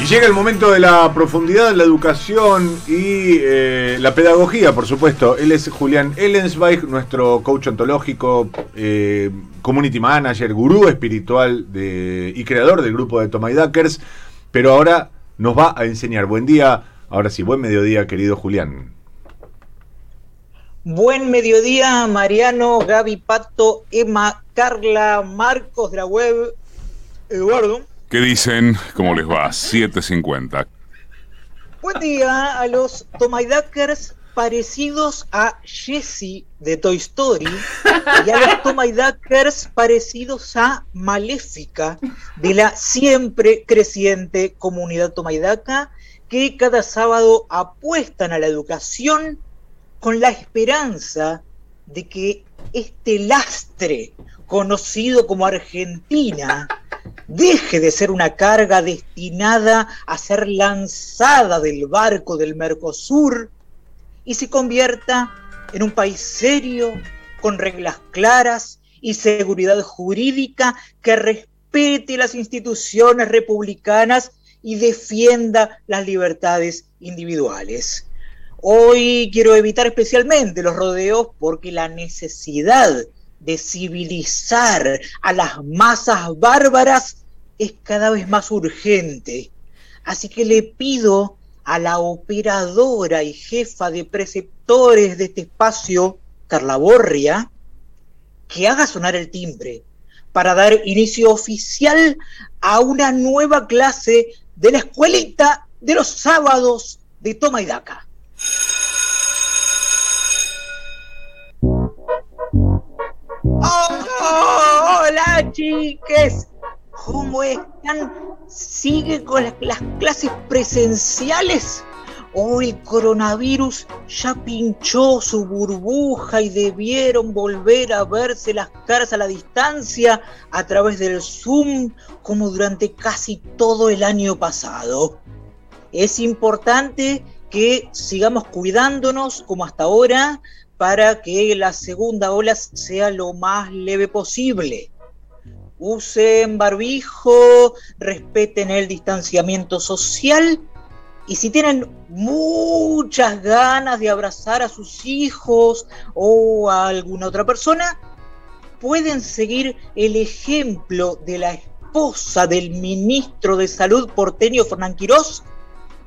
Y llega el momento de la profundidad, la educación y eh, la pedagogía, por supuesto. Él es Julián Ellensweig, nuestro coach ontológico, eh, community manager, gurú espiritual y creador del grupo de Tomay Duckers. Pero ahora nos va a enseñar. Buen día, ahora sí, buen mediodía, querido Julián. Buen mediodía, Mariano, Gaby Pato, Emma, Carla, Marcos de la web, Eduardo. ¿Qué dicen? ¿Cómo les va? 7.50. Buen día a los Tomaidakers parecidos a Jessie de Toy Story y a los Tomaidakers parecidos a Maléfica de la siempre creciente comunidad Tomaidaka que cada sábado apuestan a la educación con la esperanza de que este lastre conocido como Argentina deje de ser una carga destinada a ser lanzada del barco del Mercosur y se convierta en un país serio, con reglas claras y seguridad jurídica que respete las instituciones republicanas y defienda las libertades individuales. Hoy quiero evitar especialmente los rodeos porque la necesidad de civilizar a las masas bárbaras es cada vez más urgente. Así que le pido a la operadora y jefa de preceptores de este espacio, Carla Borria, que haga sonar el timbre para dar inicio oficial a una nueva clase de la escuelita de los sábados de Toma y Daca. hola chiques, ¿cómo están? ¿Sigue con las, clases presenciales? ¿O el coronavirus ya pinchó su burbuja y debieron volver a verse las caras a la distancia a través del Zoom como durante casi todo el año pasado? Es importante que sigamos cuidándonos como hasta ahora, para que la segunda ola sea lo más leve posible. Usen barbijo, respeten el distanciamiento social y si tienen muchas ganas de abrazar a sus hijos o a alguna otra persona, pueden seguir el ejemplo de la esposa del ministro de Salud porteño Fernán Quirós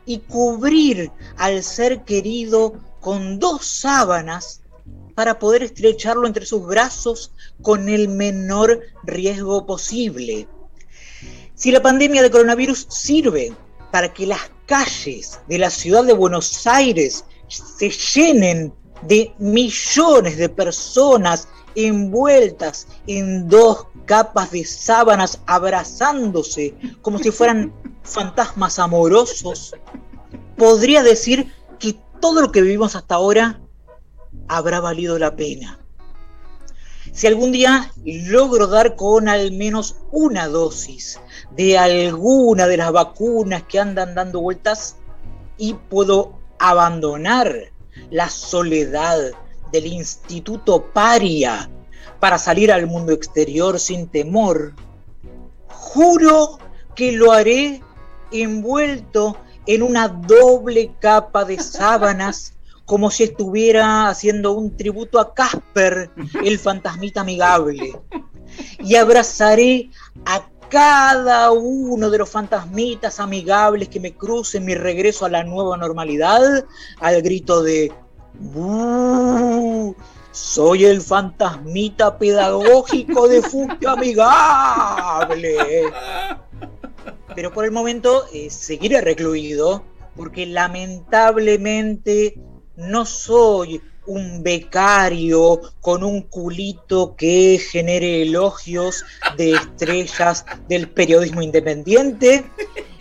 y cubrir al ser querido con dos sábanas para poder estrecharlo entre sus brazos con el menor riesgo posible. Si la pandemia de coronavirus sirve para que las calles de la ciudad de Buenos Aires se llenen de millones de personas envueltas en dos capas de sábanas abrazándose como si fueran fantasmas amorosos, podría decir que todo lo que vivimos hasta ahora habrá valido la pena. Si algún día logro dar con al menos una dosis de alguna de las vacunas que andan dando vueltas y puedo abandonar la soledad del instituto paria para salir al mundo exterior sin temor, juro que lo haré envuelto en una doble capa de sábanas como si estuviera haciendo un tributo a Casper, el fantasmita amigable. Y abrazaré a cada uno de los fantasmitas amigables que me crucen mi regreso a la nueva normalidad al grito de soy el fantasmita pedagógico de Fugio Amigable. Pero por el momento eh, seguiré recluido porque lamentablemente no soy un becario con un culito que genere elogios de estrellas del periodismo independiente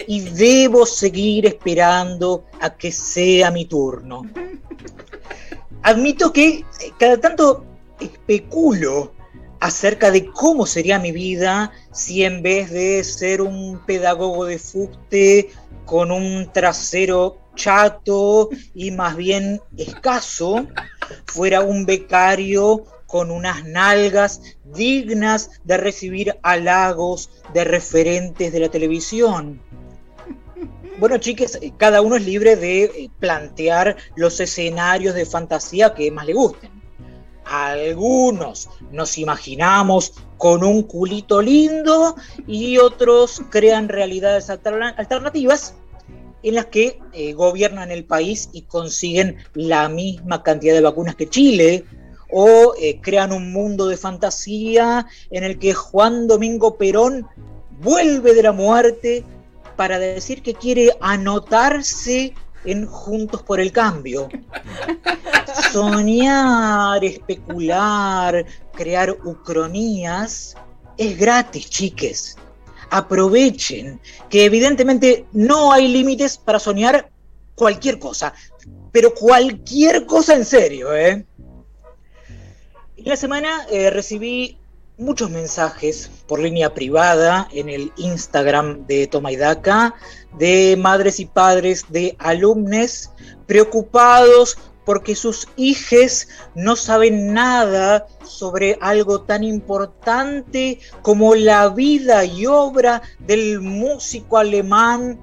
y debo seguir esperando a que sea mi turno. Admito que cada tanto especulo acerca de cómo sería mi vida si en vez de ser un pedagogo de fuste con un trasero chato y más bien escaso, fuera un becario con unas nalgas dignas de recibir halagos de referentes de la televisión. Bueno, chiques, cada uno es libre de plantear los escenarios de fantasía que más le gusten. Algunos nos imaginamos con un culito lindo y otros crean realidades alternativas en las que eh, gobiernan el país y consiguen la misma cantidad de vacunas que Chile, o eh, crean un mundo de fantasía en el que Juan Domingo Perón vuelve de la muerte para decir que quiere anotarse en Juntos por el Cambio. Soñar, especular, crear ucronías es gratis, chiques. Aprovechen que evidentemente no hay límites para soñar cualquier cosa, pero cualquier cosa en serio, ¿eh? En la semana eh, recibí muchos mensajes por línea privada en el Instagram de Toma y Daca de madres y padres de alumnos preocupados porque sus hijos no saben nada sobre algo tan importante como la vida y obra del músico alemán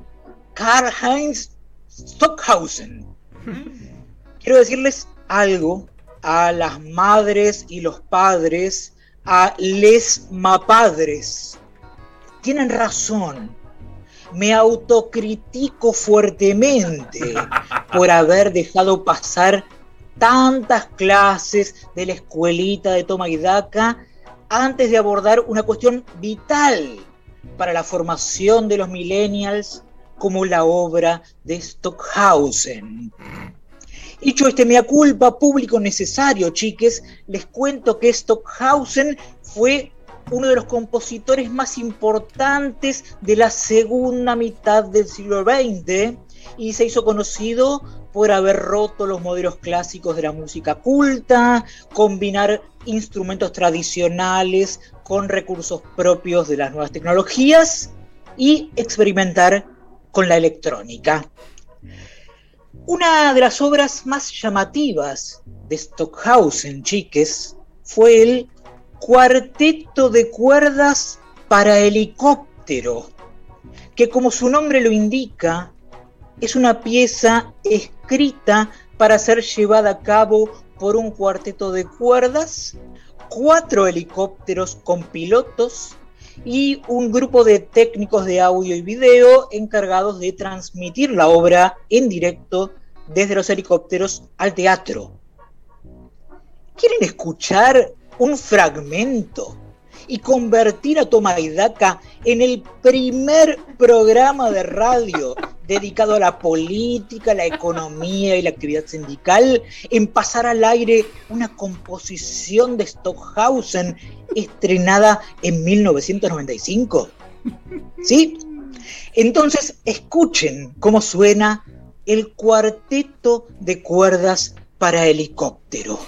Karl-Heinz Stockhausen. Quiero decirles algo a las madres y los padres a les mapadres. Tienen razón. Me autocritico fuertemente por haber dejado pasar tantas clases de la escuelita de Toma y Daca antes de abordar una cuestión vital para la formación de los millennials como la obra de Stockhausen. Dicho este mea culpa público necesario, chiques, les cuento que Stockhausen fue uno de los compositores más importantes de la segunda mitad del siglo XX y se hizo conocido por haber roto los modelos clásicos de la música culta, combinar instrumentos tradicionales con recursos propios de las nuevas tecnologías y experimentar con la electrónica. Una de las obras más llamativas de Stockhausen, chiques, fue el Cuarteto de cuerdas para helicóptero, que como su nombre lo indica, es una pieza escrita para ser llevada a cabo por un cuarteto de cuerdas, cuatro helicópteros con pilotos y un grupo de técnicos de audio y video encargados de transmitir la obra en directo desde los helicópteros al teatro. ¿Quieren escuchar un fragmento y convertir a Tomaidaca en el primer programa de radio dedicado a la política, la economía y la actividad sindical, en pasar al aire una composición de Stockhausen estrenada en 1995? ¿Sí? Entonces, escuchen cómo suena el cuarteto de cuerdas para helicóptero.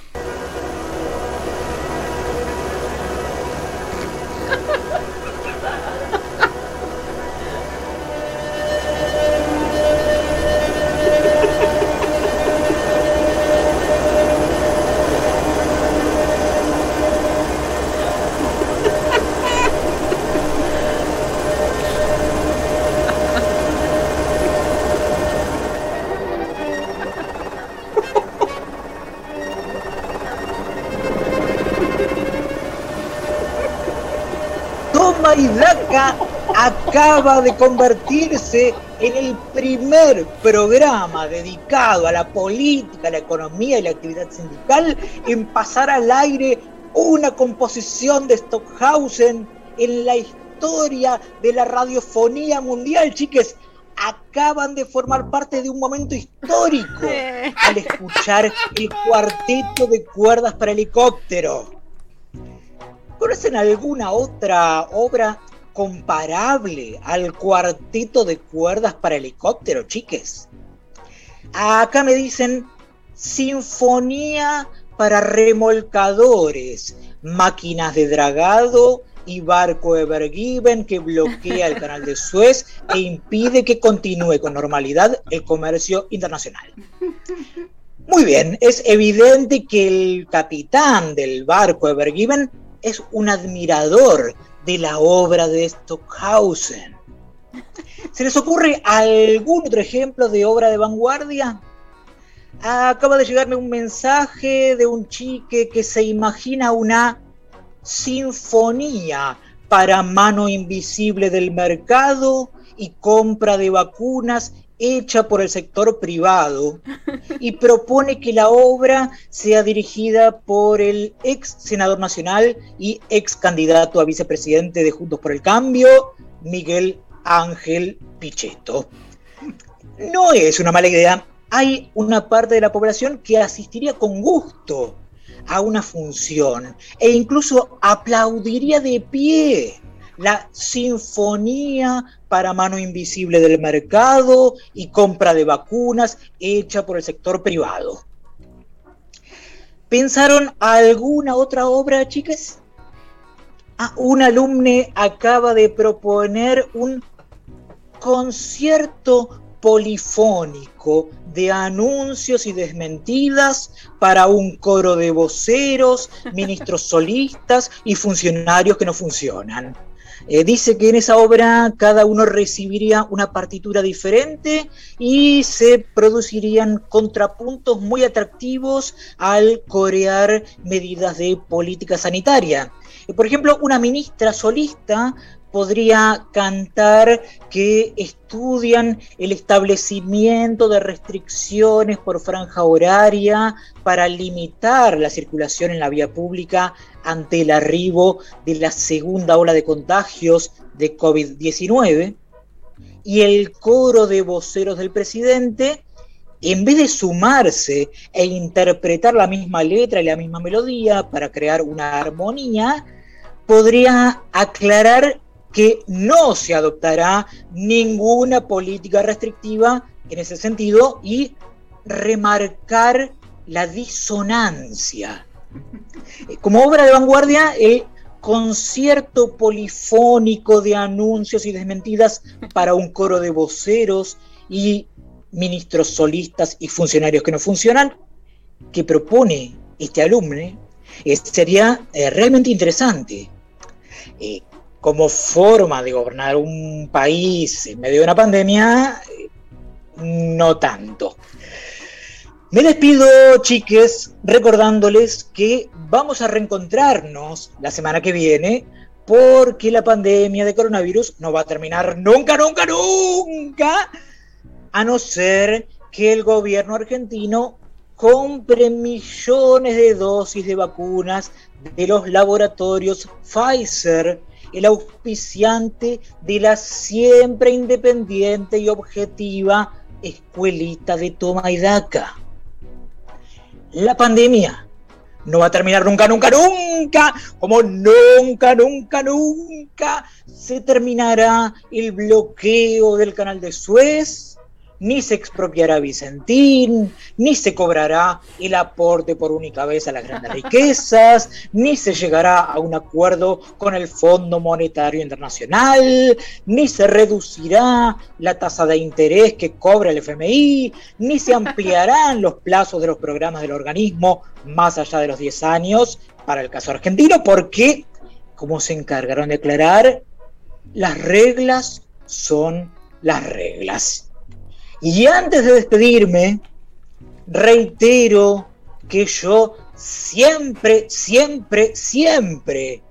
Acaba de convertirse en el primer programa dedicado a la política, la economía y la actividad sindical en pasar al aire una composición de Stockhausen en la historia de la radiofonía mundial, chiques. Acaban de formar parte de un momento histórico al escuchar el cuarteto de cuerdas para helicóptero. ¿Conocen alguna otra obra comparable al cuarteto de cuerdas para helicóptero, chiques. Acá me dicen sinfonía para remolcadores, máquinas de dragado y barco Evergiven que bloquea el canal de Suez e impide que continúe con normalidad el comercio internacional. Muy bien, es evidente que el capitán del barco Evergiven es un admirador de la obra de Stockhausen. ¿Se les ocurre algún otro ejemplo de obra de vanguardia? Acaba de llegarme un mensaje de un chique que se imagina una sinfonía para mano invisible del mercado y compra de vacunas hecha por el sector privado y propone que la obra sea dirigida por el ex senador nacional y ex candidato a vicepresidente de Juntos por el Cambio, Miguel Ángel Pichetto. No es una mala idea. Hay una parte de la población que asistiría con gusto a una función e incluso aplaudiría de pie la sinfonía para mano invisible del mercado y compra de vacunas hecha por el sector privado. ¿Pensaron alguna otra obra, chicas? Ah, un alumne acaba de proponer un concierto polifónico de anuncios y desmentidas para un coro de voceros, ministros solistas y funcionarios que no funcionan. Eh, dice que en esa obra cada uno recibiría una partitura diferente y se producirían contrapuntos muy atractivos al corear medidas de política sanitaria. Eh, por ejemplo, una ministra solista podría cantar que estudian el establecimiento de restricciones por franja horaria para limitar la circulación en la vía pública ante el arribo de la segunda ola de contagios de COVID-19. Y el coro de voceros del presidente, en vez de sumarse e interpretar la misma letra y la misma melodía para crear una armonía, podría aclarar que no se adoptará ninguna política restrictiva en ese sentido y remarcar la disonancia. Como obra de vanguardia, el concierto polifónico de anuncios y desmentidas para un coro de voceros y ministros solistas y funcionarios que no funcionan, que propone este alumno, eh, sería eh, realmente interesante. Eh, como forma de gobernar un país en medio de una pandemia, no tanto. Me despido, chiques, recordándoles que vamos a reencontrarnos la semana que viene porque la pandemia de coronavirus no va a terminar nunca, nunca, nunca, a no ser que el gobierno argentino compre millones de dosis de vacunas de los laboratorios Pfizer el auspiciante de la siempre independiente y objetiva escuelita de toma y daca. La pandemia no va a terminar nunca, nunca, nunca, como nunca, nunca, nunca se terminará el bloqueo del canal de Suez ni se expropiará Vicentín, ni se cobrará el aporte por única vez a las grandes riquezas, ni se llegará a un acuerdo con el Fondo Monetario Internacional, ni se reducirá la tasa de interés que cobra el FMI, ni se ampliarán los plazos de los programas del organismo más allá de los 10 años para el caso argentino, porque, como se encargaron de aclarar, las reglas son las reglas. Y antes de despedirme, reitero que yo siempre, siempre, siempre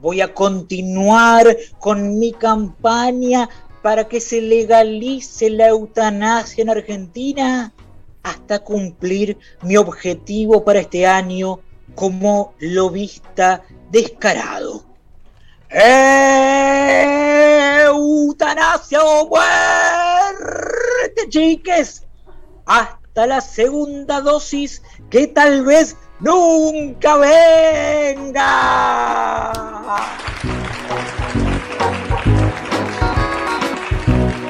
voy a continuar con mi campaña para que se legalice la eutanasia en Argentina hasta cumplir mi objetivo para este año como lobista descarado. ¡Eutanasia o muerte, chiques! Hasta la segunda dosis que tal vez nunca venga.